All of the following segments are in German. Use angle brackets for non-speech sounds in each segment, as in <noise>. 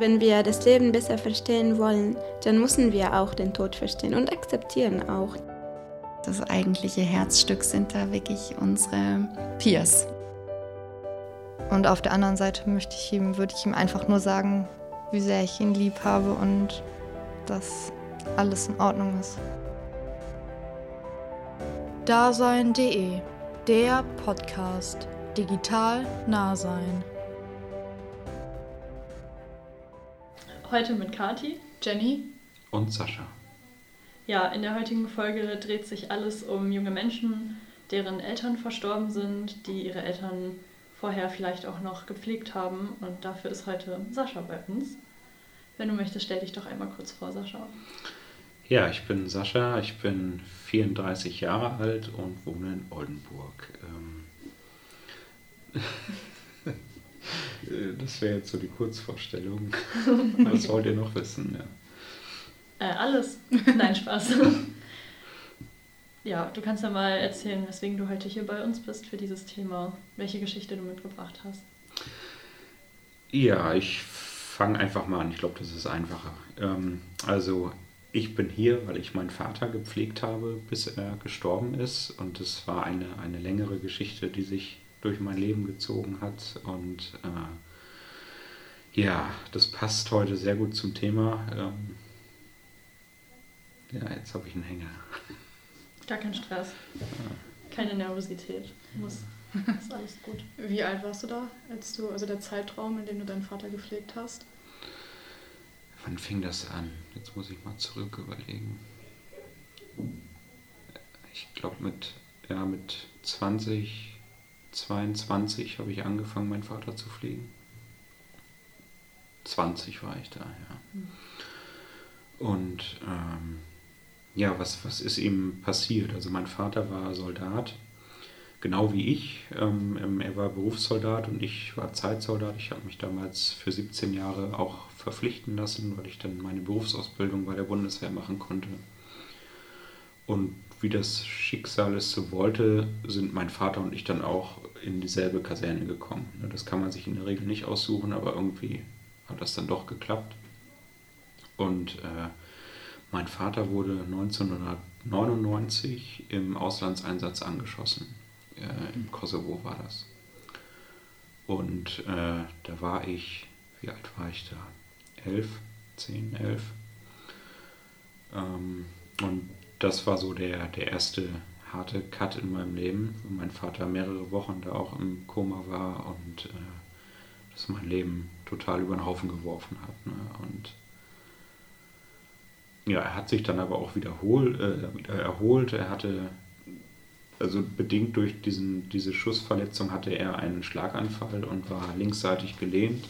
Wenn wir das Leben besser verstehen wollen, dann müssen wir auch den Tod verstehen und akzeptieren auch. Das eigentliche Herzstück sind da wirklich unsere Peers. Und auf der anderen Seite möchte ich ihm, würde ich ihm einfach nur sagen, wie sehr ich ihn lieb habe und dass alles in Ordnung ist. Dasein.de, der Podcast. Digital nah sein. Heute mit Kati, Jenny und Sascha. Ja, in der heutigen Folge dreht sich alles um junge Menschen, deren Eltern verstorben sind, die ihre Eltern vorher vielleicht auch noch gepflegt haben. Und dafür ist heute Sascha bei uns. Wenn du möchtest, stell dich doch einmal kurz vor, Sascha. Ja, ich bin Sascha, ich bin 34 Jahre alt und wohne in Oldenburg. Ähm, <laughs> das wäre jetzt so die Kurzvorstellung. <laughs> Was wollt ihr noch wissen? Ja. Äh, alles. Nein, Spaß. Ja, du kannst ja mal erzählen, weswegen du heute hier bei uns bist für dieses Thema, welche Geschichte du mitgebracht hast. Ja, ich fange einfach mal an. Ich glaube, das ist einfacher. Ähm, also, ich bin hier, weil ich meinen Vater gepflegt habe, bis er gestorben ist. Und es war eine, eine längere Geschichte, die sich durch mein Leben gezogen hat. Und äh, ja, das passt heute sehr gut zum Thema. Ähm, ja, jetzt habe ich einen Hänger. Gar kein Stress. Keine Nervosität. Muss. Ist alles gut. Wie alt warst du da, als du, also der Zeitraum, in dem du deinen Vater gepflegt hast? Wann fing das an? Jetzt muss ich mal zurück überlegen. Ich glaube mit, ja, mit 20, 22 habe ich angefangen, meinen Vater zu pflegen. 20 war ich da, ja. Und ähm, ja, was, was ist ihm passiert? Also mein Vater war Soldat, genau wie ich. Ähm, ähm er war Berufssoldat und ich war Zeitsoldat. Ich habe mich damals für 17 Jahre auch verpflichten lassen, weil ich dann meine Berufsausbildung bei der Bundeswehr machen konnte. Und wie das Schicksal es so wollte, sind mein Vater und ich dann auch in dieselbe Kaserne gekommen. Das kann man sich in der Regel nicht aussuchen, aber irgendwie hat das dann doch geklappt. Und äh, mein Vater wurde 1999 im Auslandseinsatz angeschossen. Äh, Im Kosovo war das. Und äh, da war ich, wie alt war ich da? Elf, zehn, elf. Ähm, und das war so der, der erste harte Cut in meinem Leben, wo mein Vater mehrere Wochen da auch im Koma war und äh, das mein Leben total über den Haufen geworfen hat. Ne? Und ja, er hat sich dann aber auch wiederholt, äh, erholt. Er hatte, also bedingt durch diesen, diese Schussverletzung hatte er einen Schlaganfall und war linksseitig gelähmt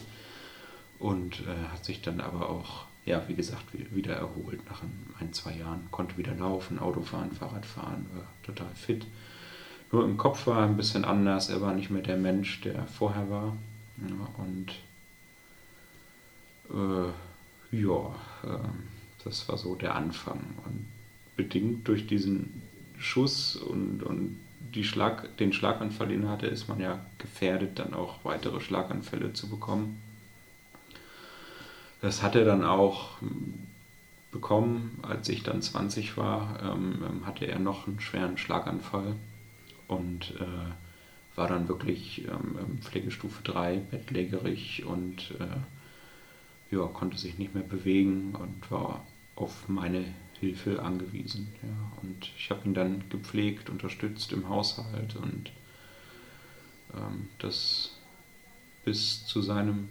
und äh, hat sich dann aber auch, ja, wie gesagt, wieder erholt nach ein, zwei Jahren. Konnte wieder laufen, Auto fahren, Fahrrad fahren, war total fit. Nur im Kopf war er ein bisschen anders. Er war nicht mehr der Mensch, der vorher war. Ja, und äh, ja, äh, das war so der Anfang. Und bedingt durch diesen Schuss und, und die Schlag, den Schlaganfall, den er hatte, ist man ja gefährdet, dann auch weitere Schlaganfälle zu bekommen. Das hat er dann auch bekommen, als ich dann 20 war, ähm, ähm, hatte er noch einen schweren Schlaganfall und äh, war dann wirklich ähm, Pflegestufe 3, bettlägerig und äh, ja, konnte sich nicht mehr bewegen und war auf meine Hilfe angewiesen. Ja. Und ich habe ihn dann gepflegt, unterstützt im Haushalt und ähm, das bis zu seinem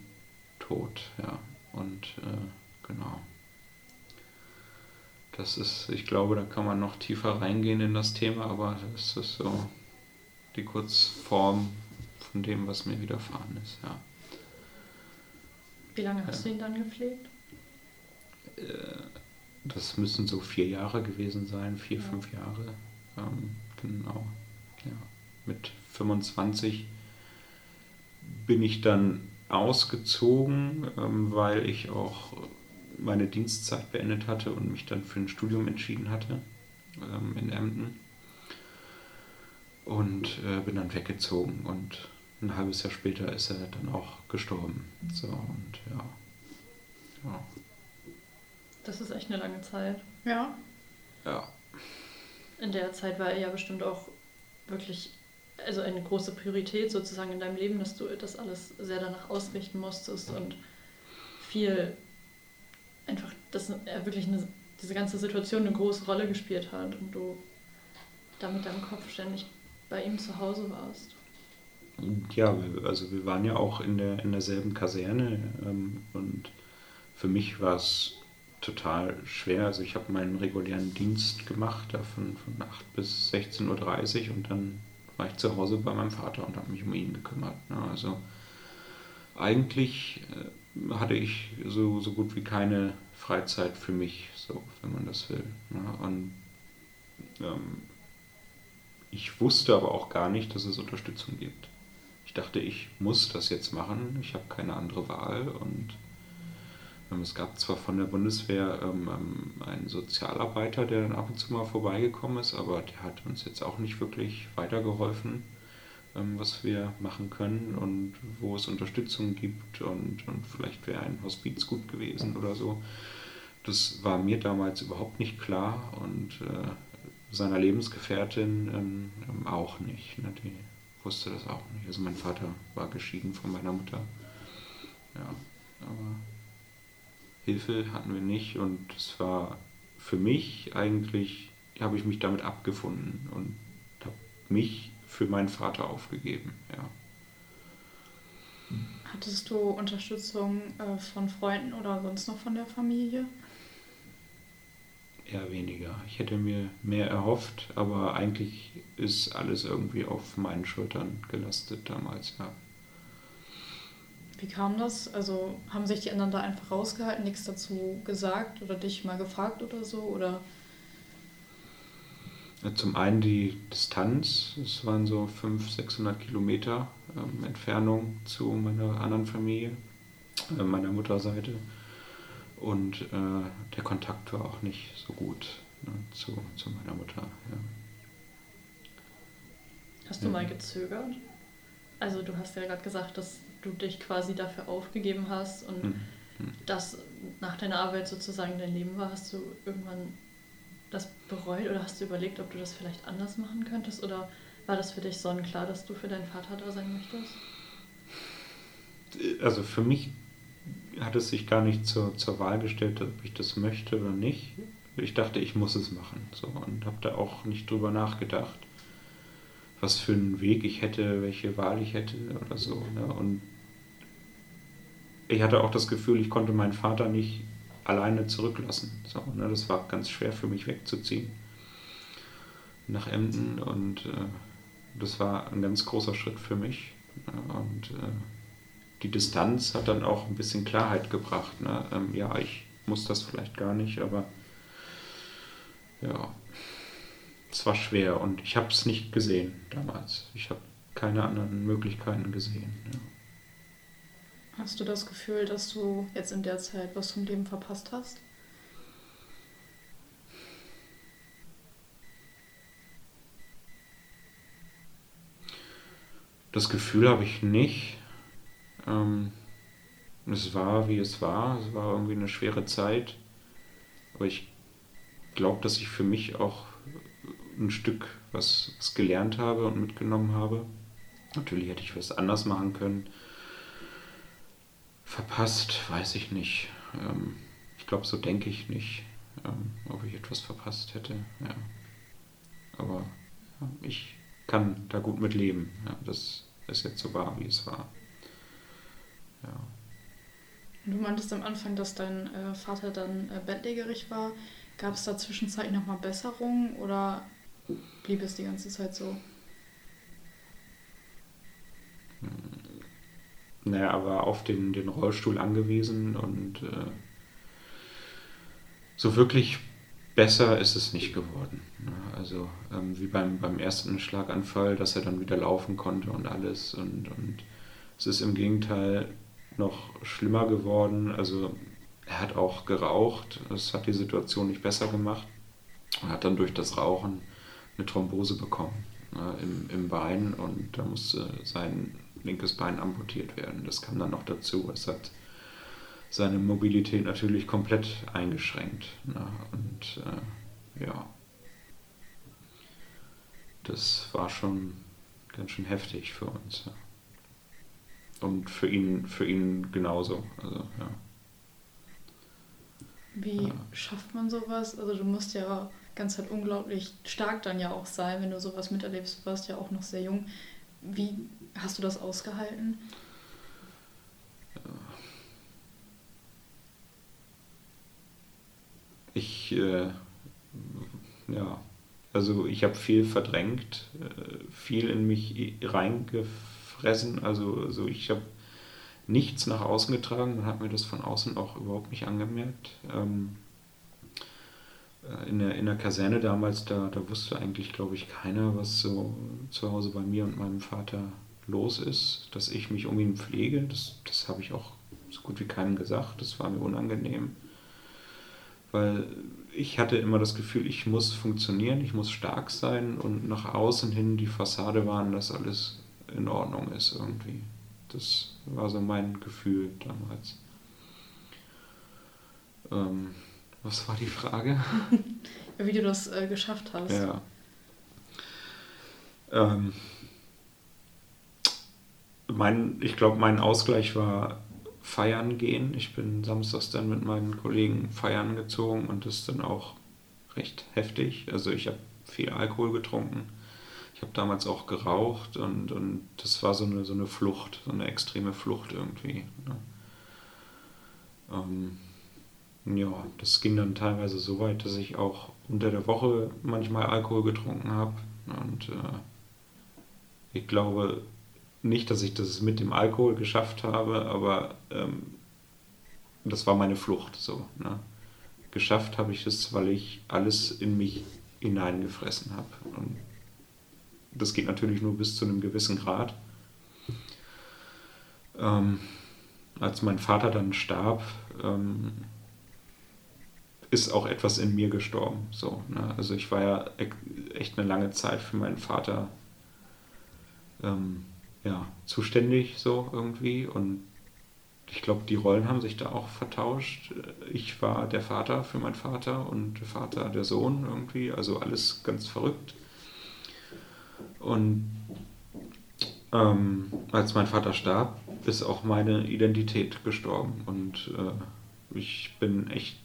Tod. Ja. Und äh, genau. Das ist, ich glaube, da kann man noch tiefer reingehen in das Thema, aber das ist so die Kurzform von dem, was mir widerfahren ist, ja. Wie lange hast ja. du ihn dann gepflegt? Äh, das müssen so vier Jahre gewesen sein, vier, ja. fünf Jahre. Ähm, genau. Ja. Mit 25 bin ich dann ausgezogen, ähm, weil ich auch meine Dienstzeit beendet hatte und mich dann für ein Studium entschieden hatte ähm, in Emden. Und äh, bin dann weggezogen und ein halbes Jahr später ist er dann auch gestorben. So und ja. Ja. Das ist echt eine lange Zeit. Ja. Ja. In der Zeit war er ja bestimmt auch wirklich, also eine große Priorität sozusagen in deinem Leben, dass du das alles sehr danach ausrichten musstest und viel einfach, dass er wirklich eine, diese ganze Situation eine große Rolle gespielt hat und du da mit deinem Kopf ständig bei ihm zu Hause warst. Ja, also wir waren ja auch in, der, in derselben Kaserne ähm, und für mich war es total schwer. Also ich habe meinen regulären Dienst gemacht, da von, von 8 bis 16.30 Uhr und dann war ich zu Hause bei meinem Vater und habe mich um ihn gekümmert. Ne? Also eigentlich äh, hatte ich so, so gut wie keine Freizeit für mich, so wenn man das will. Ne? Und ähm, ich wusste aber auch gar nicht, dass es Unterstützung gibt. Ich dachte, ich muss das jetzt machen, ich habe keine andere Wahl und es gab zwar von der Bundeswehr ähm, ähm, einen Sozialarbeiter, der dann ab und zu mal vorbeigekommen ist, aber der hat uns jetzt auch nicht wirklich weitergeholfen, ähm, was wir machen können und wo es Unterstützung gibt und, und vielleicht wäre ein Hospiz gut gewesen oder so. Das war mir damals überhaupt nicht klar und äh, seiner Lebensgefährtin ähm, ähm, auch nicht. Ne? Die wusste das auch nicht. Also mein Vater war geschieden von meiner Mutter. Ja, aber Hilfe hatten wir nicht und es war für mich eigentlich, habe ich mich damit abgefunden und habe mich für meinen Vater aufgegeben. Ja. Hattest du Unterstützung äh, von Freunden oder sonst noch von der Familie? Eher weniger. Ich hätte mir mehr erhofft, aber eigentlich ist alles irgendwie auf meinen Schultern gelastet damals, ja. Wie kam das? Also haben sich die anderen da einfach rausgehalten, nichts dazu gesagt oder dich mal gefragt oder so? Oder? Zum einen die Distanz, es waren so 500, 600 Kilometer ähm, Entfernung zu meiner anderen Familie, äh, meiner Mutterseite. Und äh, der Kontakt war auch nicht so gut ne, zu, zu meiner Mutter. Ja. Hast du ja. mal gezögert? Also du hast ja gerade gesagt, dass du dich quasi dafür aufgegeben hast und mhm. das nach deiner Arbeit sozusagen dein Leben war. Hast du irgendwann das bereut oder hast du überlegt, ob du das vielleicht anders machen könntest? Oder war das für dich sonnenklar, dass du für deinen Vater da sein möchtest? Also für mich hat es sich gar nicht zur, zur Wahl gestellt, ob ich das möchte oder nicht. Ich dachte, ich muss es machen. So, und habe da auch nicht drüber nachgedacht, was für einen Weg ich hätte, welche Wahl ich hätte oder so. Ne? Und ich hatte auch das Gefühl, ich konnte meinen Vater nicht alleine zurücklassen. So, ne? Das war ganz schwer für mich wegzuziehen nach Emden und äh, das war ein ganz großer Schritt für mich. Ne? Und äh, die Distanz hat dann auch ein bisschen Klarheit gebracht. Ne? Ähm, ja, ich muss das vielleicht gar nicht, aber ja, es war schwer und ich habe es nicht gesehen damals. Ich habe keine anderen Möglichkeiten gesehen. Ja. Hast du das Gefühl, dass du jetzt in der Zeit was vom Leben verpasst hast? Das Gefühl habe ich nicht. Ähm, es war, wie es war. Es war irgendwie eine schwere Zeit. Aber ich glaube, dass ich für mich auch ein Stück was, was gelernt habe und mitgenommen habe. Natürlich hätte ich was anders machen können. Verpasst, weiß ich nicht. Ähm, ich glaube, so denke ich nicht, ähm, ob ich etwas verpasst hätte. Ja. Aber ja, ich kann da gut mit leben. Ja, das ist jetzt so wahr, wie es war. Ja. Du meintest am Anfang, dass dein äh, Vater dann äh, bettlägerig war. Gab es da zwischenzeitlich nochmal Besserungen oder blieb es die ganze Zeit so? Hm. Naja, aber auf den, den Rollstuhl angewiesen und äh, so wirklich besser ist es nicht geworden. Ne? Also ähm, wie beim, beim ersten Schlaganfall, dass er dann wieder laufen konnte und alles. Und, und es ist im Gegenteil noch schlimmer geworden. Also er hat auch geraucht. Das hat die Situation nicht besser gemacht. Er hat dann durch das Rauchen eine Thrombose bekommen ne, im, im Bein und da musste sein linkes Bein amputiert werden. Das kam dann noch dazu. Es hat seine Mobilität natürlich komplett eingeschränkt. Ne? Und äh, ja, das war schon ganz schön heftig für uns. Ja. Und für ihn, für ihn genauso. Also, ja. Wie ja. schafft man sowas? Also du musst ja ganz halt unglaublich stark dann ja auch sein, wenn du sowas miterlebst. Du warst ja auch noch sehr jung. Wie hast du das ausgehalten? Ich, äh, ja, also ich habe viel verdrängt, äh, viel in mich reingefressen. Also, also ich habe nichts nach außen getragen und habe mir das von außen auch überhaupt nicht angemerkt. Ähm, äh, in, der, in der Kaserne damals, da, da wusste eigentlich, glaube ich, keiner, was so zu Hause bei mir und meinem Vater los ist, dass ich mich um ihn pflege. Das, das habe ich auch so gut wie keinem gesagt. Das war mir unangenehm. Weil ich hatte immer das Gefühl, ich muss funktionieren, ich muss stark sein und nach außen hin die Fassade waren, dass alles in Ordnung ist irgendwie. Das war so mein Gefühl damals. Ähm, was war die Frage? <laughs> Wie du das äh, geschafft hast. Ja. Ähm, mein, ich glaube, mein Ausgleich war feiern gehen. Ich bin samstags dann mit meinen Kollegen feiern gezogen und das ist dann auch recht heftig. Also ich habe viel Alkohol getrunken. Ich habe damals auch geraucht und, und das war so eine, so eine Flucht, so eine extreme Flucht irgendwie. Ne? Ähm, ja, das ging dann teilweise so weit, dass ich auch unter der Woche manchmal Alkohol getrunken habe. Und äh, ich glaube nicht, dass ich das mit dem Alkohol geschafft habe, aber ähm, das war meine Flucht so. Ne? Geschafft habe ich es, weil ich alles in mich hineingefressen habe. Und das geht natürlich nur bis zu einem gewissen Grad. Ähm, als mein Vater dann starb, ähm, ist auch etwas in mir gestorben. So, ne? Also ich war ja echt eine lange Zeit für meinen Vater ähm, ja, zuständig so irgendwie und ich glaube, die Rollen haben sich da auch vertauscht. Ich war der Vater für meinen Vater und der Vater der Sohn irgendwie, also alles ganz verrückt. Und ähm, als mein Vater starb, ist auch meine Identität gestorben und äh, ich bin echt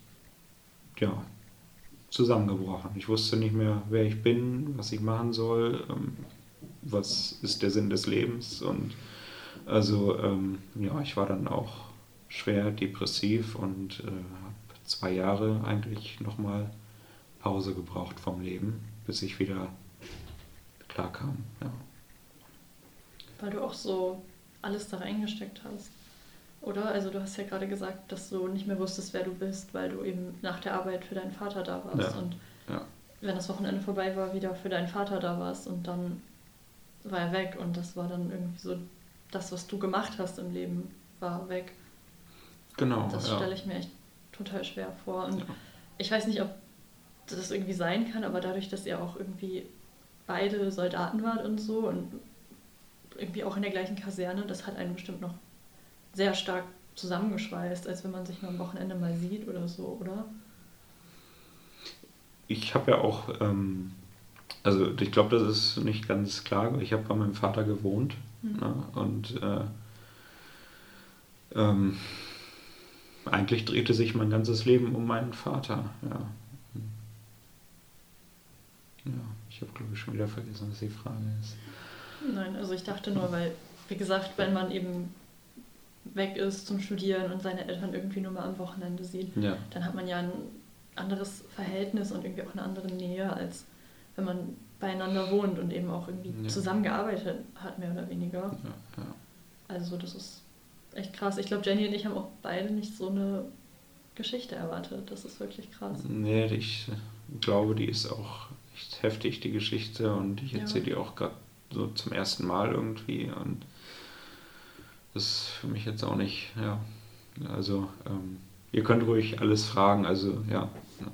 ja, zusammengebrochen. Ich wusste nicht mehr, wer ich bin, was ich machen soll, ähm, was ist der Sinn des Lebens. Und also ähm, ja, ich war dann auch schwer depressiv und äh, habe zwei Jahre eigentlich nochmal Pause gebraucht vom Leben, bis ich wieder klar kam. Ja. Weil du auch so alles da reingesteckt hast. Oder? Also du hast ja gerade gesagt, dass du nicht mehr wusstest, wer du bist, weil du eben nach der Arbeit für deinen Vater da warst. Ja. Und ja. wenn das Wochenende vorbei war, wieder für deinen Vater da warst und dann war er weg und das war dann irgendwie so, das, was du gemacht hast im Leben, war weg. Genau. Das ja. stelle ich mir echt total schwer vor. Und ich weiß nicht, ob das irgendwie sein kann, aber dadurch, dass ihr auch irgendwie beide Soldaten wart und so und irgendwie auch in der gleichen Kaserne, das hat einen bestimmt noch sehr stark zusammengeschweißt, als wenn man sich nur am Wochenende mal sieht oder so, oder? Ich habe ja auch, ähm, also ich glaube, das ist nicht ganz klar, ich habe bei meinem Vater gewohnt mhm. ne? und äh, ähm, eigentlich drehte sich mein ganzes Leben um meinen Vater. Ja, ja ich habe glaube ich schon wieder vergessen, was die Frage ist. Nein, also ich dachte nur, weil, wie gesagt, wenn man eben weg ist zum Studieren und seine Eltern irgendwie nur mal am Wochenende sieht, ja. dann hat man ja ein anderes Verhältnis und irgendwie auch eine andere Nähe, als wenn man beieinander wohnt und eben auch irgendwie ja. zusammengearbeitet hat, mehr oder weniger. Ja, also das ist echt krass. Ich glaube, Jenny und ich haben auch beide nicht so eine Geschichte erwartet. Das ist wirklich krass. Nee, ich glaube, die ist auch echt heftig, die Geschichte. Und ich erzähle die auch gerade so zum ersten Mal irgendwie. Und ist für mich jetzt auch nicht, ja. Also, ähm, ihr könnt ruhig alles fragen, also ja. ja.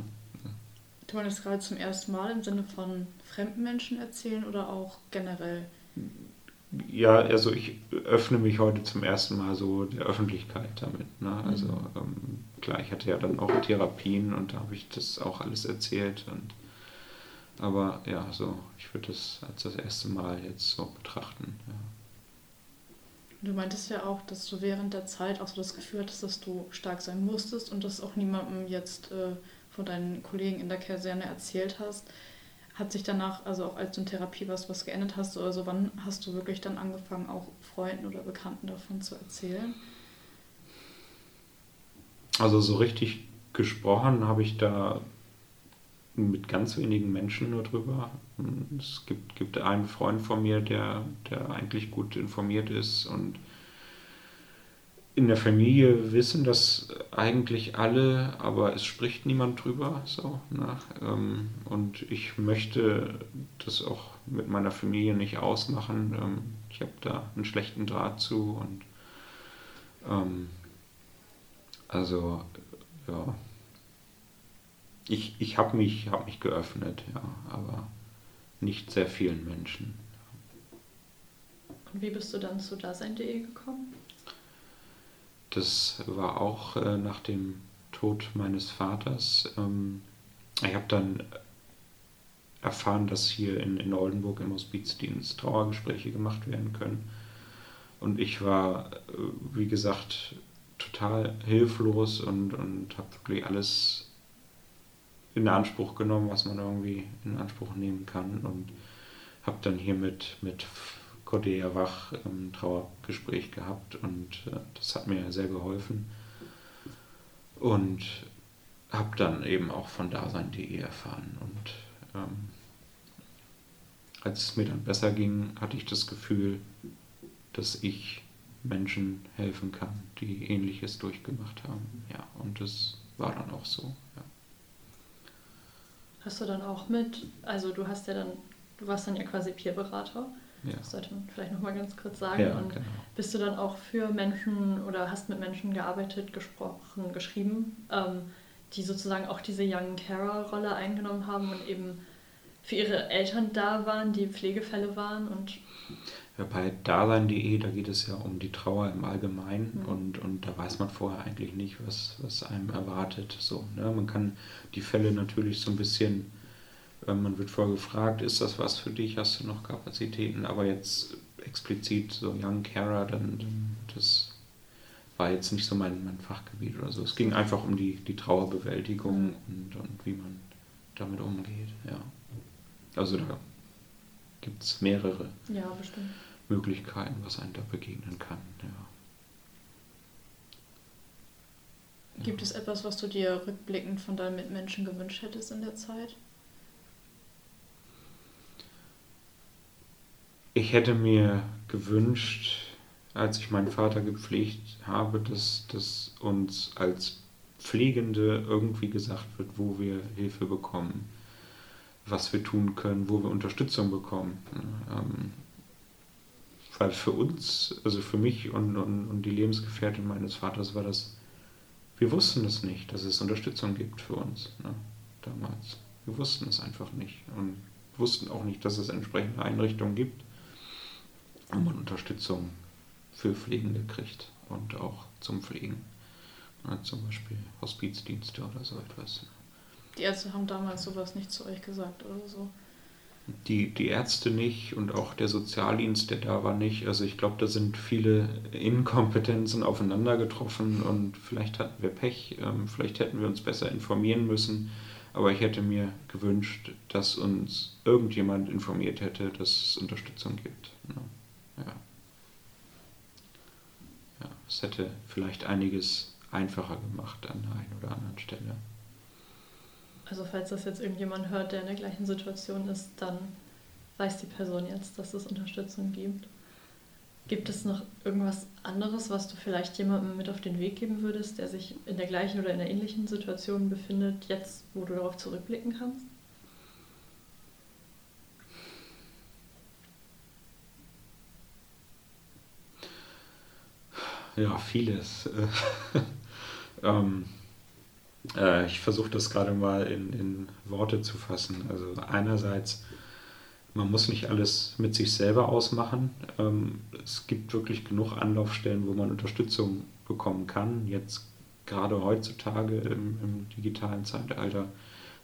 Du wolltest gerade zum ersten Mal im Sinne von fremden Menschen erzählen oder auch generell? ja, also ich öffne mich heute zum ersten Mal so der Öffentlichkeit damit. Ne? Also mhm. ähm, klar, ich hatte ja dann auch Therapien und da habe ich das auch alles erzählt. Und, aber ja, so, ich würde das als das erste Mal jetzt so betrachten. Ja. Du meintest ja auch, dass du während der Zeit auch so das Gefühl hattest, dass du stark sein musstest und das auch niemandem jetzt äh, von deinen Kollegen in der Kaserne erzählt hast. Hat sich danach, also auch als du in Therapie warst, was geändert hast oder so, wann hast du wirklich dann angefangen, auch Freunden oder Bekannten davon zu erzählen? Also so richtig gesprochen habe ich da mit ganz wenigen Menschen nur drüber. Es gibt, gibt einen Freund von mir, der, der eigentlich gut informiert ist und in der Familie wissen das eigentlich alle, aber es spricht niemand drüber. So, ne? Und ich möchte das auch mit meiner Familie nicht ausmachen. Ähm, ich habe da einen schlechten Draht zu und ähm, also ja ich, ich habe mich, hab mich geöffnet, ja, aber nicht sehr vielen Menschen. Und wie bist du dann zu Dasein.de gekommen? Das war auch äh, nach dem Tod meines Vaters. Ähm, ich habe dann erfahren, dass hier in, in Oldenburg im Hospizdienst Trauergespräche gemacht werden können. Und ich war, äh, wie gesagt, total hilflos und, und habe wirklich alles in Anspruch genommen, was man irgendwie in Anspruch nehmen kann und habe dann hier mit, mit Cordelia Wach ein Trauergespräch gehabt und äh, das hat mir sehr geholfen und habe dann eben auch von Dasein.de erfahren und ähm, als es mir dann besser ging, hatte ich das Gefühl, dass ich Menschen helfen kann, die ähnliches durchgemacht haben. Ja, und das war dann auch so. Hast du dann auch mit, also du hast ja dann, du warst dann ja quasi Peerberater. Ja. Das sollte man vielleicht nochmal ganz kurz sagen. Ja, und genau. bist du dann auch für Menschen oder hast mit Menschen gearbeitet, gesprochen, geschrieben, ähm, die sozusagen auch diese Young Carer-Rolle eingenommen haben und eben für ihre Eltern da waren, die Pflegefälle waren und ja, bei Dasein.de, da geht es ja um die Trauer im Allgemeinen mhm. und, und da weiß man vorher eigentlich nicht, was, was einem erwartet. So, ne? Man kann die Fälle natürlich so ein bisschen, äh, man wird vorher gefragt, ist das was für dich, hast du noch Kapazitäten, aber jetzt explizit so Young Carer, dann, dann das war jetzt nicht so mein, mein Fachgebiet oder so. Es ging einfach um die, die Trauerbewältigung und, und wie man damit umgeht, ja. Also da gibt es mehrere ja, Möglichkeiten, was einem da begegnen kann. Ja. Gibt es etwas, was du dir rückblickend von deinen Mitmenschen gewünscht hättest in der Zeit? Ich hätte mir gewünscht, als ich meinen Vater gepflegt habe, dass, dass uns als Pflegende irgendwie gesagt wird, wo wir Hilfe bekommen was wir tun können, wo wir Unterstützung bekommen. Ähm, weil für uns, also für mich und, und, und die Lebensgefährtin meines Vaters war das, wir wussten es nicht, dass es Unterstützung gibt für uns ne, damals. Wir wussten es einfach nicht und wussten auch nicht, dass es entsprechende Einrichtungen gibt, wo man Unterstützung für Pflegende kriegt und auch zum Pflegen. Ne, zum Beispiel Hospizdienste oder so etwas. Die Ärzte haben damals sowas nicht zu euch gesagt oder so. Die, die Ärzte nicht und auch der Sozialdienst, der da war, nicht. Also ich glaube, da sind viele Inkompetenzen aufeinander getroffen und vielleicht hatten wir Pech, ähm, vielleicht hätten wir uns besser informieren müssen. Aber ich hätte mir gewünscht, dass uns irgendjemand informiert hätte, dass es Unterstützung gibt. Ja. Ja, es hätte vielleicht einiges einfacher gemacht an der einen oder anderen Stelle. Also falls das jetzt irgendjemand hört, der in der gleichen Situation ist, dann weiß die Person jetzt, dass es Unterstützung gibt. Gibt es noch irgendwas anderes, was du vielleicht jemandem mit auf den Weg geben würdest, der sich in der gleichen oder in einer ähnlichen Situation befindet, jetzt, wo du darauf zurückblicken kannst? Ja, vieles. <laughs> ähm, äh, ich versuche das gerade mal in, in Worte zu fassen. Also einerseits man muss nicht alles mit sich selber ausmachen. Ähm, es gibt wirklich genug Anlaufstellen, wo man Unterstützung bekommen kann. Jetzt gerade heutzutage im, im digitalen Zeitalter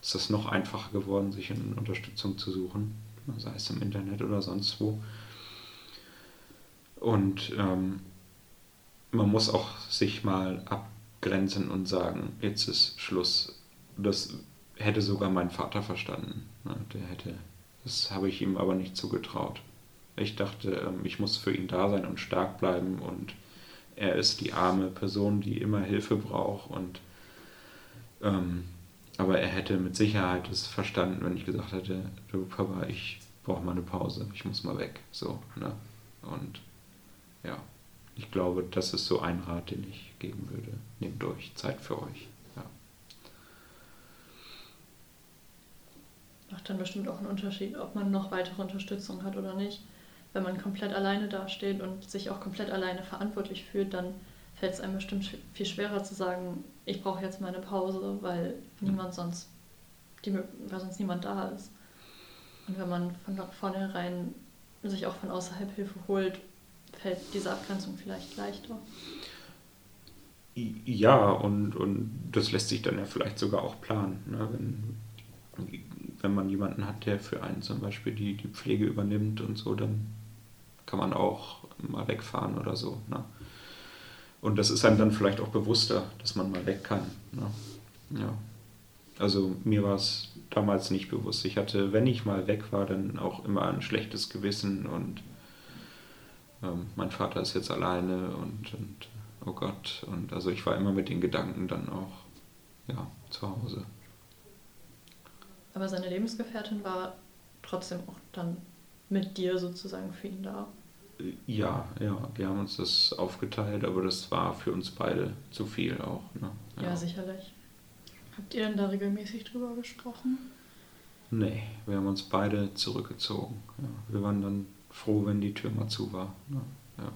ist es noch einfacher geworden, sich in Unterstützung zu suchen, sei es im Internet oder sonst wo. Und ähm, man muss auch sich mal abgrenzen und sagen, jetzt ist Schluss. Das hätte sogar mein Vater verstanden. Ne? Der hätte, das habe ich ihm aber nicht zugetraut. Ich dachte, ähm, ich muss für ihn da sein und stark bleiben und er ist die arme Person, die immer Hilfe braucht und ähm, aber er hätte mit Sicherheit es verstanden, wenn ich gesagt hätte, du Papa, ich brauche mal eine Pause, ich muss mal weg. So, ne? Und ja, ich glaube, das ist so ein Rat, den ich geben würde. Nehmt euch Zeit für euch. Ja. Macht dann bestimmt auch einen Unterschied, ob man noch weitere Unterstützung hat oder nicht. Wenn man komplett alleine dasteht und sich auch komplett alleine verantwortlich fühlt, dann fällt es einem bestimmt viel schwerer zu sagen, ich brauche jetzt mal eine Pause, weil niemand sonst, die, weil sonst niemand da ist. Und wenn man von vornherein sich auch von außerhalb Hilfe holt, fällt diese Abgrenzung vielleicht leichter. Ja, und, und das lässt sich dann ja vielleicht sogar auch planen. Ne? Wenn, wenn man jemanden hat, der für einen zum Beispiel die, die Pflege übernimmt und so, dann kann man auch mal wegfahren oder so. Ne? Und das ist einem dann vielleicht auch bewusster, dass man mal weg kann. Ne? Ja. Also mir war es damals nicht bewusst. Ich hatte, wenn ich mal weg war, dann auch immer ein schlechtes Gewissen und ähm, mein Vater ist jetzt alleine und, und oh Gott. Und also ich war immer mit den Gedanken dann auch ja, zu Hause. Aber seine Lebensgefährtin war trotzdem auch dann mit dir sozusagen für ihn da. Ja, ja, wir haben uns das aufgeteilt, aber das war für uns beide zu viel auch. Ne? Ja. ja, sicherlich. Habt ihr denn da regelmäßig drüber gesprochen? Nee, wir haben uns beide zurückgezogen. Ja, wir waren dann froh, wenn die Tür mal zu war. Ne? Ja.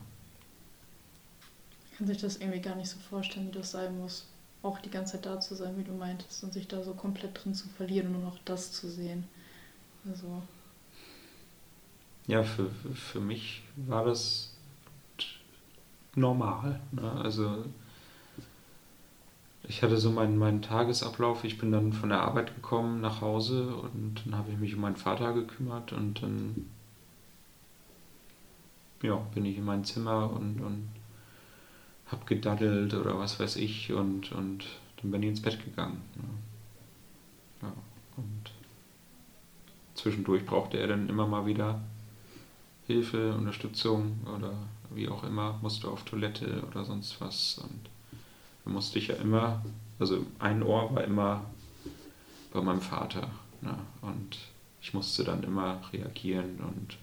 Kann sich das irgendwie gar nicht so vorstellen, wie das sein muss, auch die ganze Zeit da zu sein, wie du meintest, und sich da so komplett drin zu verlieren und nur noch das zu sehen. Also. Ja, für, für mich war das normal. Ne? Also ich hatte so meinen, meinen Tagesablauf. Ich bin dann von der Arbeit gekommen nach Hause und dann habe ich mich um meinen Vater gekümmert und dann ja, bin ich in mein Zimmer und, und habe gedaddelt oder was weiß ich und, und dann bin ich ins Bett gegangen. Ja. ja. Und zwischendurch brauchte er dann immer mal wieder Hilfe, Unterstützung oder wie auch immer, musste auf Toilette oder sonst was. Und da musste ich ja immer, also ein Ohr war immer bei meinem Vater. Ne? Und ich musste dann immer reagieren und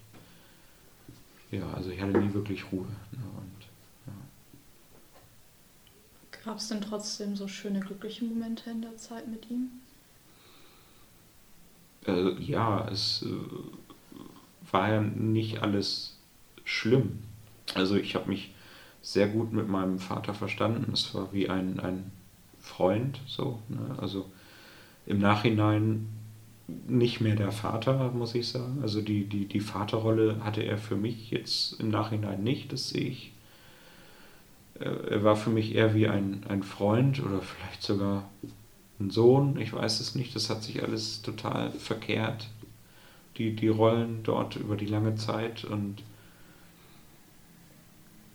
ja, also ich hatte nie wirklich Ruhe. Ne? Und, ja. Gab es denn trotzdem so schöne, glückliche Momente in der Zeit mit ihm? Äh, ja, es äh, war ja nicht alles schlimm. Also ich habe mich sehr gut mit meinem Vater verstanden. Es war wie ein, ein Freund, so. Ne? Also im Nachhinein nicht mehr der Vater, muss ich sagen. Also die, die, die Vaterrolle hatte er für mich jetzt im Nachhinein nicht, das sehe ich. Äh, er war für mich eher wie ein, ein Freund oder vielleicht sogar ein Sohn, ich weiß es nicht. Das hat sich alles total verkehrt, die, die Rollen dort über die lange Zeit und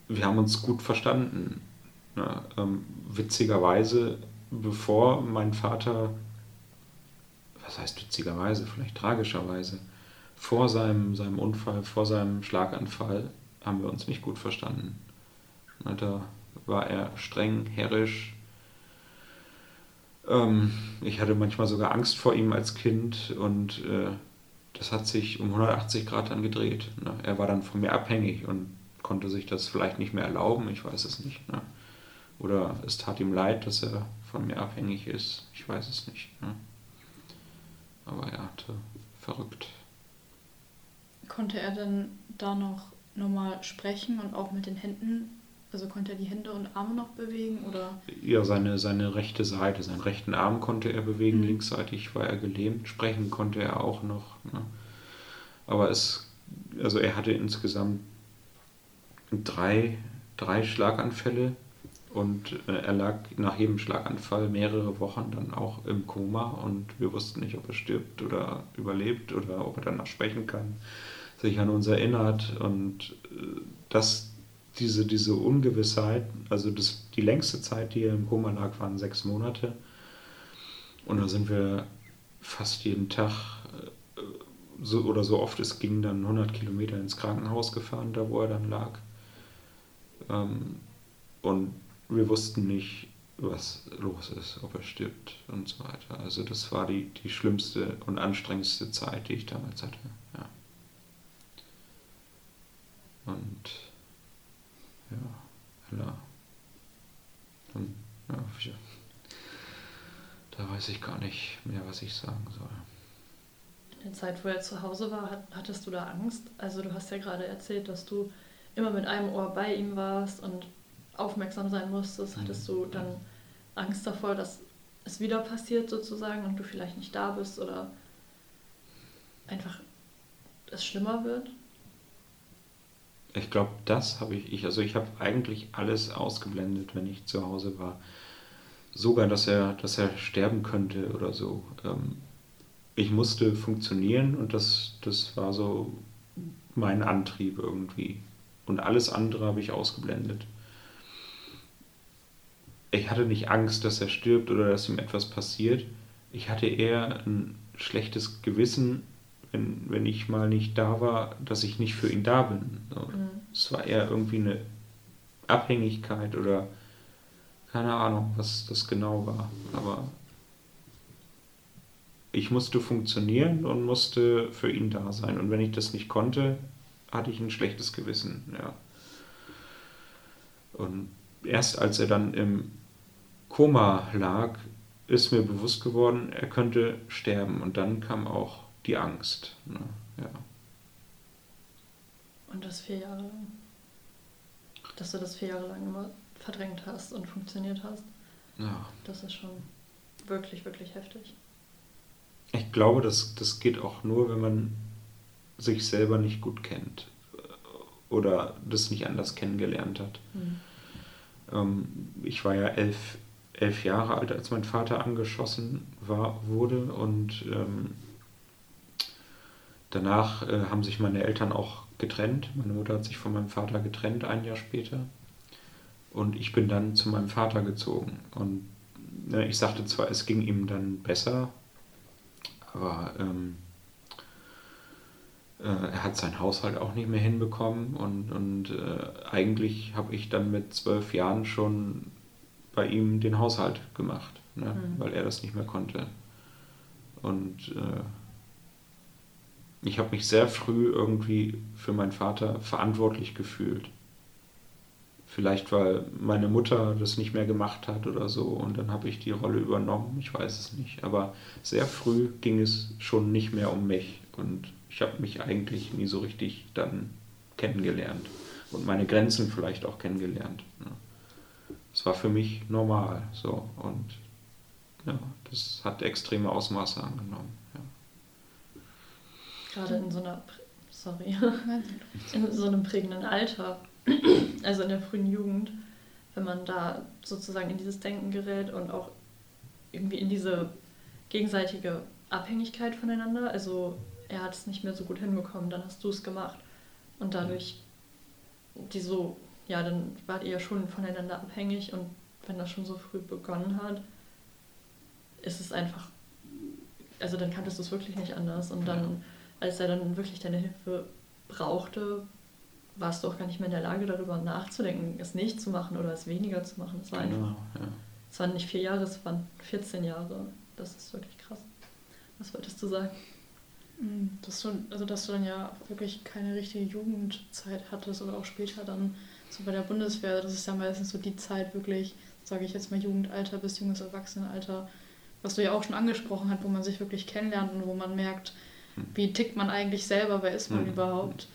wir haben uns gut verstanden. Ja, ähm, witzigerweise, bevor mein Vater was heißt witzigerweise, vielleicht tragischerweise, vor seinem, seinem Unfall, vor seinem Schlaganfall haben wir uns nicht gut verstanden. Da war er streng, herrisch. Ähm, ich hatte manchmal sogar Angst vor ihm als Kind und äh, das hat sich um 180 Grad dann gedreht. Ne? Er war dann von mir abhängig und konnte sich das vielleicht nicht mehr erlauben, ich weiß es nicht. Ne? Oder es tat ihm leid, dass er von mir abhängig ist, ich weiß es nicht. Ne? Aber er hatte verrückt. Konnte er denn da noch normal sprechen und auch mit den Händen? Also konnte er die Hände und Arme noch bewegen oder? Ja, seine, seine rechte Seite, seinen rechten Arm konnte er bewegen, mhm. linksseitig war er gelähmt, sprechen konnte er auch noch. Ne? Aber es, also er hatte insgesamt drei, drei Schlaganfälle und äh, er lag nach jedem Schlaganfall mehrere Wochen dann auch im Koma und wir wussten nicht, ob er stirbt oder überlebt oder ob er danach sprechen kann, sich an uns erinnert und äh, das, diese, diese Ungewissheit, also das, die längste Zeit, die er im Koma lag, waren sechs Monate und da sind wir fast jeden Tag äh, so, oder so oft es ging, dann 100 Kilometer ins Krankenhaus gefahren, da wo er dann lag. Ähm, und wir wussten nicht, was los ist, ob er stirbt und so weiter. Also das war die, die schlimmste und anstrengendste Zeit, die ich damals hatte. Ja. Und ja, ja. Und, ja, da weiß ich gar nicht mehr, was ich sagen soll. In der Zeit, wo er zu Hause war, hattest du da Angst? Also du hast ja gerade erzählt, dass du immer mit einem Ohr bei ihm warst und aufmerksam sein musstest. Hattest du dann Angst davor, dass es wieder passiert sozusagen und du vielleicht nicht da bist oder einfach es schlimmer wird? Ich glaube, das habe ich, ich, also ich habe eigentlich alles ausgeblendet, wenn ich zu Hause war. Sogar, dass er, dass er sterben könnte oder so. Ähm, ich musste funktionieren und das, das war so mein Antrieb irgendwie. Und alles andere habe ich ausgeblendet. Ich hatte nicht Angst, dass er stirbt oder dass ihm etwas passiert. Ich hatte eher ein schlechtes Gewissen, wenn, wenn ich mal nicht da war, dass ich nicht für ihn da bin. Mhm. Es war eher irgendwie eine Abhängigkeit oder keine Ahnung, was das genau war. Aber ich musste funktionieren und musste für ihn da sein. Und wenn ich das nicht konnte, hatte ich ein schlechtes Gewissen, ja. Und erst als er dann im Koma lag, ist mir bewusst geworden, er könnte sterben. Und dann kam auch die Angst. Ne? Ja. Und das vier Jahre lang? Dass du das vier Jahre lang immer verdrängt hast und funktioniert hast? Ja. Das ist schon wirklich, wirklich heftig. Ich glaube, das, das geht auch nur, wenn man sich selber nicht gut kennt oder das nicht anders kennengelernt hat. Mhm. Ähm, ich war ja elf, elf Jahre alt, als mein Vater angeschossen war, wurde. Und ähm, danach äh, haben sich meine Eltern auch getrennt. Meine Mutter hat sich von meinem Vater getrennt ein Jahr später. Und ich bin dann zu meinem Vater gezogen. Und ne, ich sagte zwar, es ging ihm dann besser, aber ähm, äh, er hat seinen Haushalt auch nicht mehr hinbekommen. Und, und äh, eigentlich habe ich dann mit zwölf Jahren schon bei ihm den Haushalt gemacht, ne? Mhm. weil er das nicht mehr konnte. Und äh, ich habe mich sehr früh irgendwie für meinen Vater verantwortlich gefühlt. Vielleicht weil meine Mutter das nicht mehr gemacht hat oder so und dann habe ich die Rolle übernommen, ich weiß es nicht. Aber sehr früh ging es schon nicht mehr um mich und ich habe mich eigentlich nie so richtig dann kennengelernt und meine Grenzen vielleicht auch kennengelernt. Es war für mich normal so und ja, das hat extreme Ausmaße angenommen. Ja. Gerade in so einer, sorry, <laughs> in so einem prägenden Alter, also in der frühen Jugend, wenn man da sozusagen in dieses Denken gerät und auch irgendwie in diese gegenseitige Abhängigkeit voneinander, also er hat es nicht mehr so gut hinbekommen, dann hast du es gemacht. Und dadurch, die so, ja, dann wart ihr ja schon voneinander abhängig und wenn das schon so früh begonnen hat, ist es einfach, also dann kanntest du es wirklich nicht anders. Und dann, als er dann wirklich deine Hilfe brauchte, warst du auch gar nicht mehr in der Lage, darüber nachzudenken, es nicht zu machen oder es weniger zu machen. Es war genau, einfach, ja. es waren nicht vier Jahre, es waren 14 Jahre. Das ist wirklich krass. Was wolltest du sagen? Mhm. Dass du, also dass du dann ja wirklich keine richtige Jugendzeit hattest oder auch später dann so bei der Bundeswehr, das ist ja meistens so die Zeit wirklich, sage ich jetzt mal Jugendalter bis junges Erwachsenenalter, was du ja auch schon angesprochen hast, wo man sich wirklich kennenlernt und wo man merkt, hm. wie tickt man eigentlich selber, wer ist man mhm. überhaupt.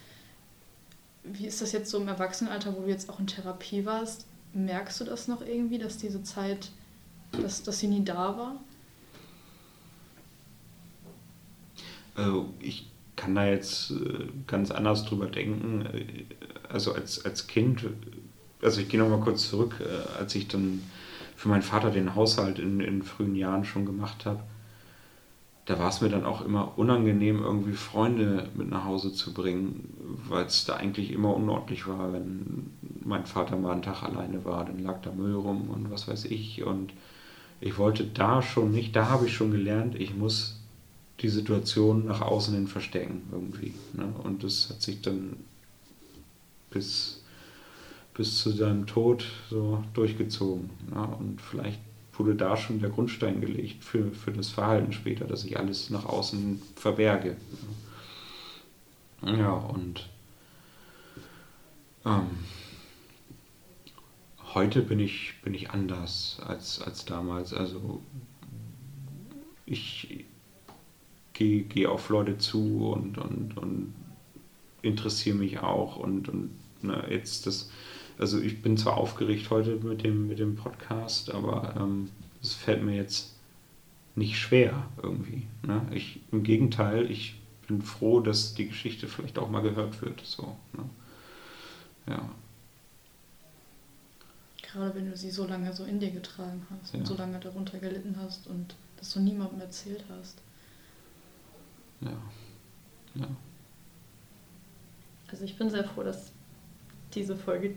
Wie ist das jetzt so im Erwachsenenalter, wo du jetzt auch in Therapie warst? Merkst du das noch irgendwie, dass diese Zeit, dass, dass sie nie da war? Also ich kann da jetzt äh, ganz anders drüber denken. Also als, als Kind, also ich gehe nochmal kurz zurück, äh, als ich dann für meinen Vater den Haushalt in, in frühen Jahren schon gemacht habe, da war es mir dann auch immer unangenehm, irgendwie Freunde mit nach Hause zu bringen, weil es da eigentlich immer unordentlich war, wenn mein Vater mal einen Tag alleine war, dann lag da Müll rum und was weiß ich. Und ich wollte da schon nicht, da habe ich schon gelernt, ich muss die Situation nach außen hin verstecken irgendwie. Ne? Und das hat sich dann bis, bis zu seinem Tod so durchgezogen. Ne? Und vielleicht wurde da schon der Grundstein gelegt für, für das Verhalten später, dass ich alles nach außen verberge. Ja, und ähm, heute bin ich, bin ich anders als, als damals. Also ich gehe geh auf Leute zu und, und, und interessiere mich auch und, und na, jetzt das, also ich bin zwar aufgeregt heute mit dem, mit dem Podcast, aber ähm, es fällt mir jetzt nicht schwer irgendwie. Ne? Ich, Im Gegenteil, ich bin froh, dass die Geschichte vielleicht auch mal gehört wird. So, ne? Ja. Gerade wenn du sie so lange so in dir getragen hast ja. und so lange darunter gelitten hast und das du niemandem erzählt hast. Ja. Ja. Also ich bin sehr froh, dass diese Folge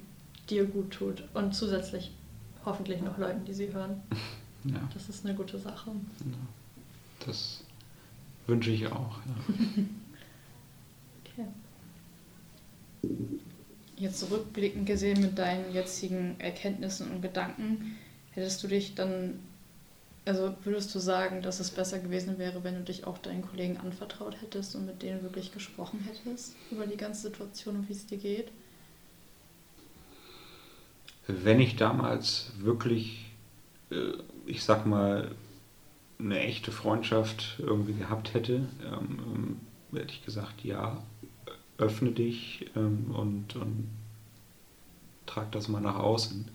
dir gut tut und zusätzlich hoffentlich noch Leuten, die sie hören. <laughs> Ja. Das ist eine gute Sache. Ja. Das wünsche ich auch. Ja. <laughs> okay. Jetzt zurückblickend gesehen mit deinen jetzigen Erkenntnissen und Gedanken, hättest du dich dann, also würdest du sagen, dass es besser gewesen wäre, wenn du dich auch deinen Kollegen anvertraut hättest und mit denen wirklich gesprochen hättest über die ganze Situation und wie es dir geht? Wenn ich damals wirklich, äh, ich sag mal, eine echte Freundschaft irgendwie gehabt hätte, ähm, ähm hätte ich gesagt, ja, öffne dich ähm, und, und trag das mal nach außen.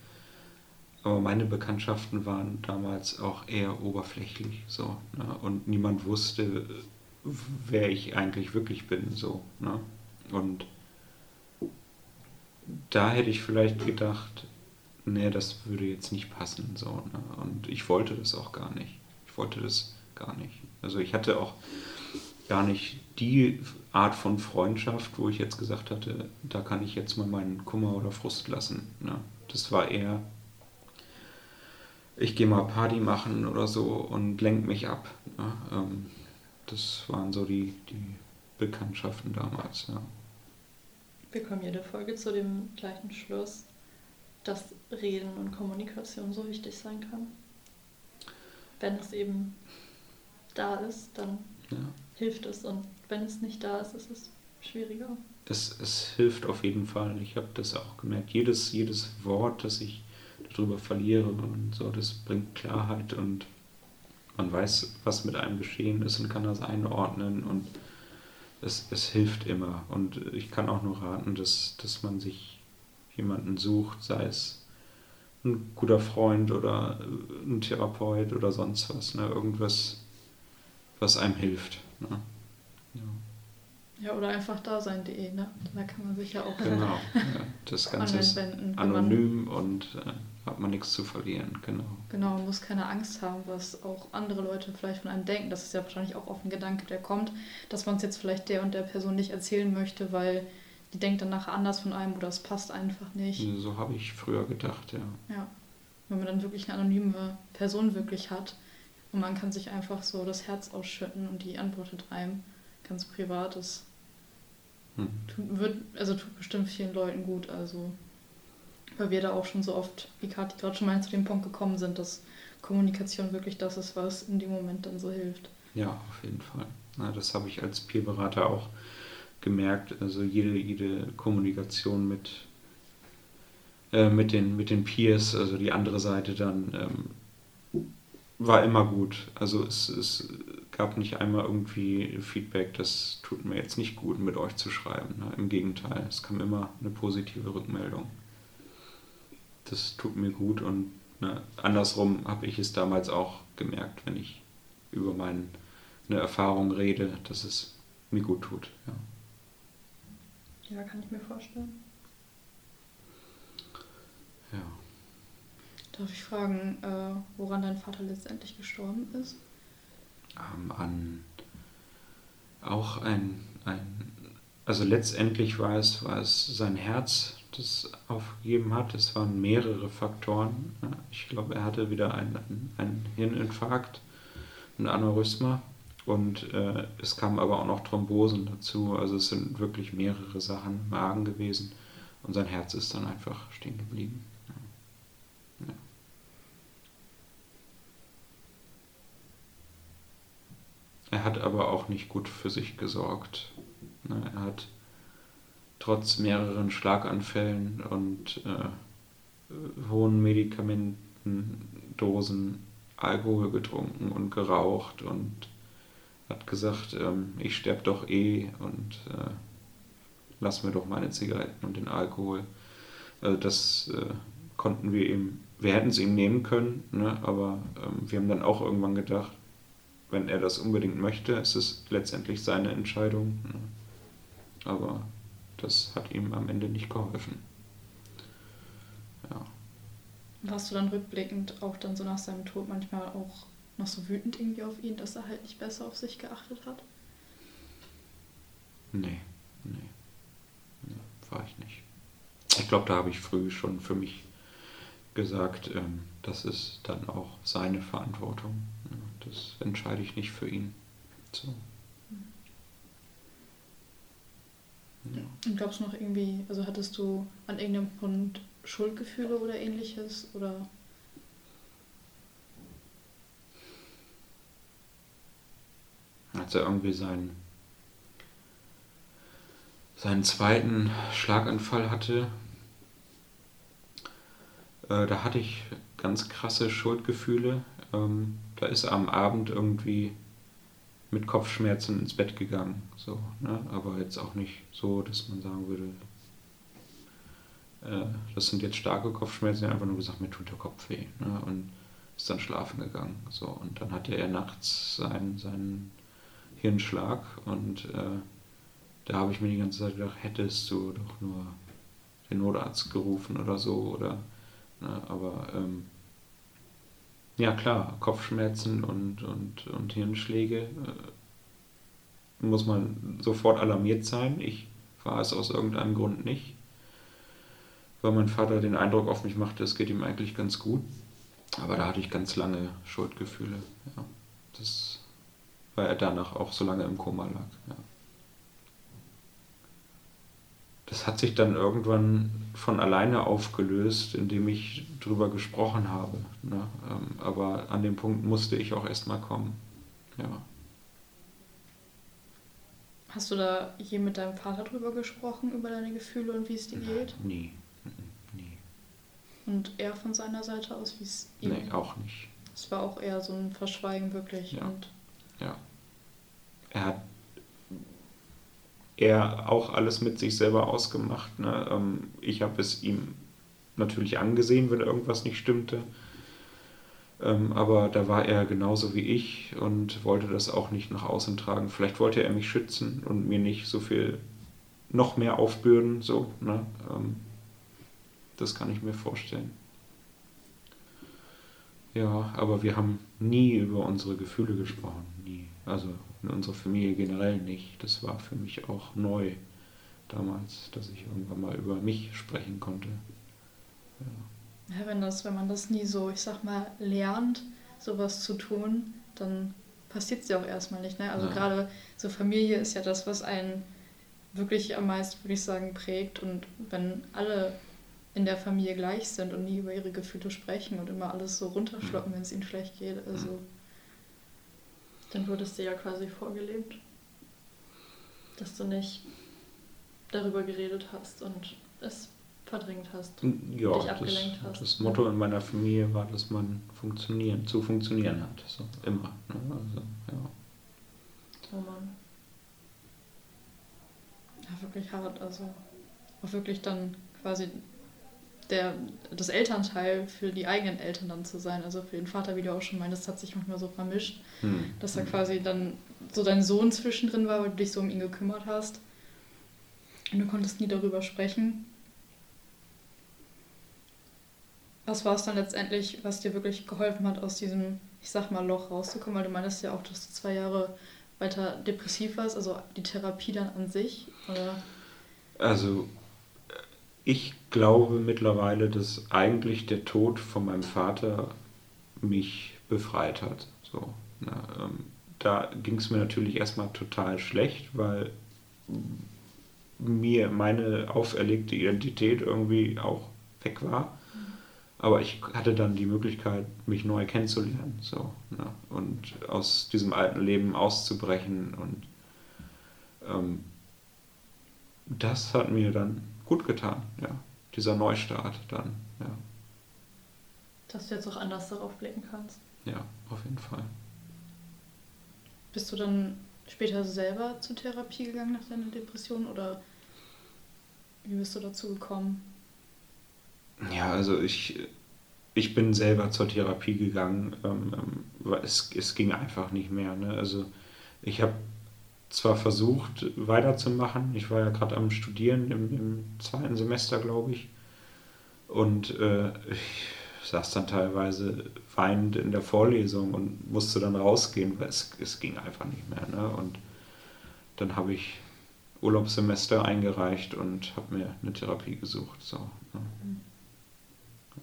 Aber meine Bekanntschaften waren damals auch eher oberflächlich so. Ne? Und niemand wusste, wer ich eigentlich wirklich bin. So, ne? Und da hätte ich vielleicht gedacht, nee, das würde jetzt nicht passen. So, ne? Und ich wollte das auch gar nicht. Ich wollte das gar nicht. Also ich hatte auch gar nicht die Art von Freundschaft, wo ich jetzt gesagt hatte, da kann ich jetzt mal meinen Kummer oder Frust lassen. Ne? Das war eher, ich gehe mal Party machen oder so und lenke mich ab. Ne? Ähm, das waren so die, die Bekanntschaften damals. Ja. Wir kommen jede Folge zu dem gleichen Schluss, dass Reden und Kommunikation so wichtig sein kann. Wenn es eben da ist, dann ja. hilft es und wenn es nicht da ist, ist es schwieriger. Das, es hilft auf jeden Fall. Ich habe das auch gemerkt. Jedes, jedes Wort, das ich darüber verliere und so, das bringt Klarheit und man weiß, was mit einem geschehen ist und kann das einordnen und es, es hilft immer. Und ich kann auch nur raten, dass, dass man sich jemanden sucht, sei es ein guter Freund oder ein Therapeut oder sonst was, ne? irgendwas, was einem hilft. Ne? Ja. ja, oder einfach dasein.de, ne? Da kann man sich ja auch genau, <laughs> ja, das Ganze ist anonym und äh, hat man nichts zu verlieren, genau. Genau, man muss keine Angst haben, was auch andere Leute vielleicht von einem denken. Das ist ja wahrscheinlich auch oft ein Gedanke, der kommt, dass man es jetzt vielleicht der und der Person nicht erzählen möchte, weil die denkt dann nachher anders von einem oder es passt einfach nicht. So habe ich früher gedacht, ja. Ja. Wenn man dann wirklich eine anonyme Person wirklich hat und man kann sich einfach so das Herz ausschütten und die antwortet einem ganz privates. Hm. Tut, wird, also tut bestimmt vielen Leuten gut, also weil wir da auch schon so oft, wie Kathi gerade schon mal zu dem Punkt gekommen sind, dass Kommunikation wirklich das ist, was in dem Moment dann so hilft. Ja, auf jeden Fall. Na, das habe ich als Peerberater auch gemerkt. Also jede, jede Kommunikation mit, äh, mit, den, mit den Peers, also die andere Seite dann, ähm, war immer gut. Also es, es gab nicht einmal irgendwie Feedback, das tut mir jetzt nicht gut, mit euch zu schreiben. Ne? Im Gegenteil, es kam immer eine positive Rückmeldung. Das tut mir gut und ne, andersrum habe ich es damals auch gemerkt, wenn ich über meine Erfahrung rede, dass es mir gut tut. Ja. Ja, kann ich mir vorstellen. Ja. Darf ich fragen, äh, woran dein Vater letztendlich gestorben ist? Ähm, an auch ein, ein, also letztendlich war es, war es sein Herz, das aufgegeben hat. Es waren mehrere Faktoren. Ich glaube, er hatte wieder einen, einen Hirninfarkt, ein Aneurysma und äh, es kamen aber auch noch Thrombosen dazu. Also es sind wirklich mehrere Sachen im Magen gewesen und sein Herz ist dann einfach stehen geblieben. Ja. Ja. Er hat aber auch nicht gut für sich gesorgt. Ne, er hat trotz mehreren Schlaganfällen und äh, hohen Medikamentendosen Alkohol getrunken und geraucht und hat gesagt, ähm, ich sterbe doch eh und äh, lass mir doch meine Zigaretten und den Alkohol. Also das äh, konnten wir ihm, wir hätten es ihm nehmen können, ne, aber ähm, wir haben dann auch irgendwann gedacht, wenn er das unbedingt möchte, ist es letztendlich seine Entscheidung. Ne. Aber das hat ihm am Ende nicht geholfen. Ja. Warst du dann rückblickend auch dann so nach seinem Tod manchmal auch noch so wütend irgendwie auf ihn, dass er halt nicht besser auf sich geachtet hat? Nee, nee. nee war ich nicht. Ich glaube, da habe ich früh schon für mich gesagt, ähm, das ist dann auch seine Verantwortung. Das entscheide ich nicht für ihn. So. Und glaubst du noch irgendwie, also hattest du an irgendeinem Punkt Schuldgefühle oder ähnliches? Oder? Als er irgendwie seinen, seinen zweiten Schlaganfall hatte, äh, da hatte ich ganz krasse Schuldgefühle. Ähm, da ist am Abend irgendwie mit Kopfschmerzen ins Bett gegangen. So, ne? Aber jetzt auch nicht so, dass man sagen würde, äh, das sind jetzt starke Kopfschmerzen, er hat einfach nur gesagt, mir tut der Kopf weh. Ne? Und ist dann schlafen gegangen. So, und dann hatte er nachts seinen, seinen Hirnschlag und äh, da habe ich mir die ganze Zeit gedacht, hättest du doch nur den Notarzt gerufen oder so oder ne? aber ähm, ja klar, Kopfschmerzen und, und, und Hirnschläge äh, muss man sofort alarmiert sein. Ich war es aus irgendeinem Grund nicht, weil mein Vater den Eindruck auf mich machte, es geht ihm eigentlich ganz gut. Aber da hatte ich ganz lange Schuldgefühle. Ja. Das, weil er danach auch so lange im Koma lag. Ja das hat sich dann irgendwann von alleine aufgelöst, indem ich drüber gesprochen habe. Ne? Ähm, aber an dem Punkt musste ich auch erstmal kommen. Ja. Hast du da je mit deinem Vater drüber gesprochen, über deine Gefühle und wie es dir geht? Nie. Nie. Und er von seiner Seite aus, wie es ihm? Nee, auch nicht. Es war auch eher so ein Verschweigen wirklich. Ja. Und ja. Er hat er auch alles mit sich selber ausgemacht. Ne? Ähm, ich habe es ihm natürlich angesehen, wenn irgendwas nicht stimmte. Ähm, aber da war er genauso wie ich und wollte das auch nicht nach außen tragen. Vielleicht wollte er mich schützen und mir nicht so viel noch mehr aufbürden. So, ne? Ähm, das kann ich mir vorstellen. Ja, aber wir haben nie über unsere Gefühle gesprochen. Nie. Also in unserer Familie generell nicht. Das war für mich auch neu damals, dass ich irgendwann mal über mich sprechen konnte. Ja. ja, wenn, das, wenn man das nie so, ich sag mal, lernt, sowas zu tun, dann passiert es ja auch erstmal nicht. Ne? Also ja. gerade so Familie ist ja das, was einen wirklich am meisten, würde ich sagen, prägt. Und wenn alle in der Familie gleich sind und nie über ihre Gefühle sprechen und immer alles so runterschlucken, wenn es ihnen schlecht geht, also dann wurdest du ja quasi vorgelebt, dass du nicht darüber geredet hast und es verdrängt hast, ja, dich abgelenkt das, hast. Das Motto in meiner Familie war, dass man funktionieren, zu funktionieren hat, so immer. Ne? Also, ja. Oh Mann. Ja, wirklich hart, also auch wirklich dann quasi der, das Elternteil für die eigenen Eltern dann zu sein. Also für den Vater, wie du auch schon meintest, hat sich manchmal so vermischt, hm. dass er quasi dann so dein Sohn zwischendrin war, weil du dich so um ihn gekümmert hast. Und du konntest nie darüber sprechen. Was war es dann letztendlich, was dir wirklich geholfen hat, aus diesem, ich sag mal, Loch rauszukommen? Weil du meintest ja auch, dass du zwei Jahre weiter depressiv warst, also die Therapie dann an sich? Oder? Also ich glaube mittlerweile, dass eigentlich der Tod von meinem Vater mich befreit hat. So, na, ähm, da ging es mir natürlich erstmal total schlecht, weil mir meine auferlegte Identität irgendwie auch weg war. Aber ich hatte dann die Möglichkeit, mich neu kennenzulernen so, na, und aus diesem alten Leben auszubrechen. Und ähm, das hat mir dann gut getan, ja. Dieser Neustart dann, ja. Dass du jetzt auch anders darauf blicken kannst. Ja, auf jeden Fall. Bist du dann später selber zur Therapie gegangen nach deiner Depression oder wie bist du dazu gekommen? Ja, also ich, ich bin selber zur Therapie gegangen. Ähm, ähm es, es ging einfach nicht mehr. Ne? Also ich habe zwar versucht weiterzumachen. Ich war ja gerade am Studieren im, im, zweiten Semester, glaube ich. Und äh, ich saß dann teilweise weinend in der Vorlesung und musste dann rausgehen, weil es, es ging einfach nicht mehr. Ne? Und dann habe ich Urlaubssemester eingereicht und habe mir eine Therapie gesucht. So, ne? Mhm.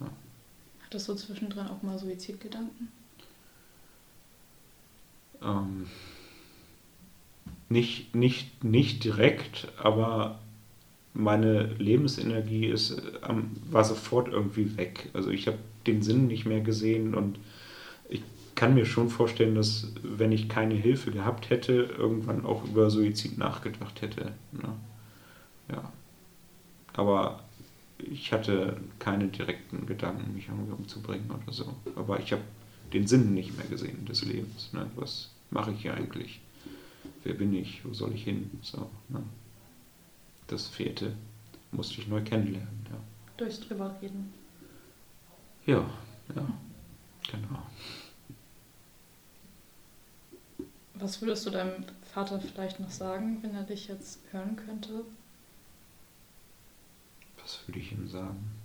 ja. Hattest du zwischendrin auch mal Suizidgedanken? Ähm, nicht, nicht, nicht direkt, aber meine Lebensenergie ist, äh, war sofort irgendwie weg. Also ich habe den Sinn nicht mehr gesehen und ich kann mir schon vorstellen, dass wenn ich keine Hilfe gehabt hätte, irgendwann auch über Suizid nachgedacht hätte. Ne? Ja. Aber ich hatte keine direkten Gedanken, mich irgendwie umzubringen oder so. Aber ich habe den Sinn nicht mehr gesehen des Lebens. Ne? Was mache ich hier eigentlich? Wer bin ich, wo soll ich hin? So, ne? Das fehlte, musste ich neu kennenlernen. Ja. Durchs drüber reden. Ja, ja, genau. Was würdest du deinem Vater vielleicht noch sagen, wenn er dich jetzt hören könnte? Was würde ich ihm sagen?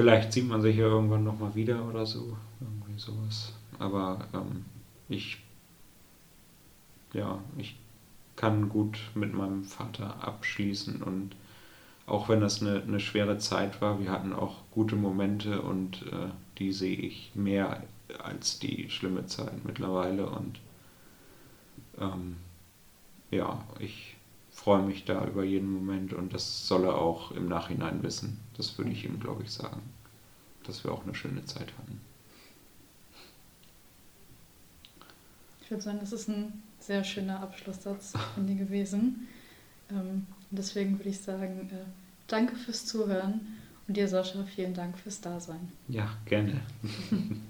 Vielleicht sieht man sich ja irgendwann nochmal wieder oder so. Irgendwie sowas. Aber ähm, ich, ja, ich kann gut mit meinem Vater abschließen und auch wenn das eine, eine schwere Zeit war, wir hatten auch gute Momente und äh, die sehe ich mehr als die schlimme Zeit mittlerweile und ähm, ja, ich freue mich da über jeden Moment und das soll er auch im Nachhinein wissen. Das würde ich ihm, glaube ich, sagen. Dass wir auch eine schöne Zeit hatten. Ich würde sagen, das ist ein sehr schöner Abschlusssatz von dir gewesen. Ähm, deswegen würde ich sagen, äh, danke fürs Zuhören und dir, Sascha, vielen Dank fürs Dasein. Ja, gerne. <laughs>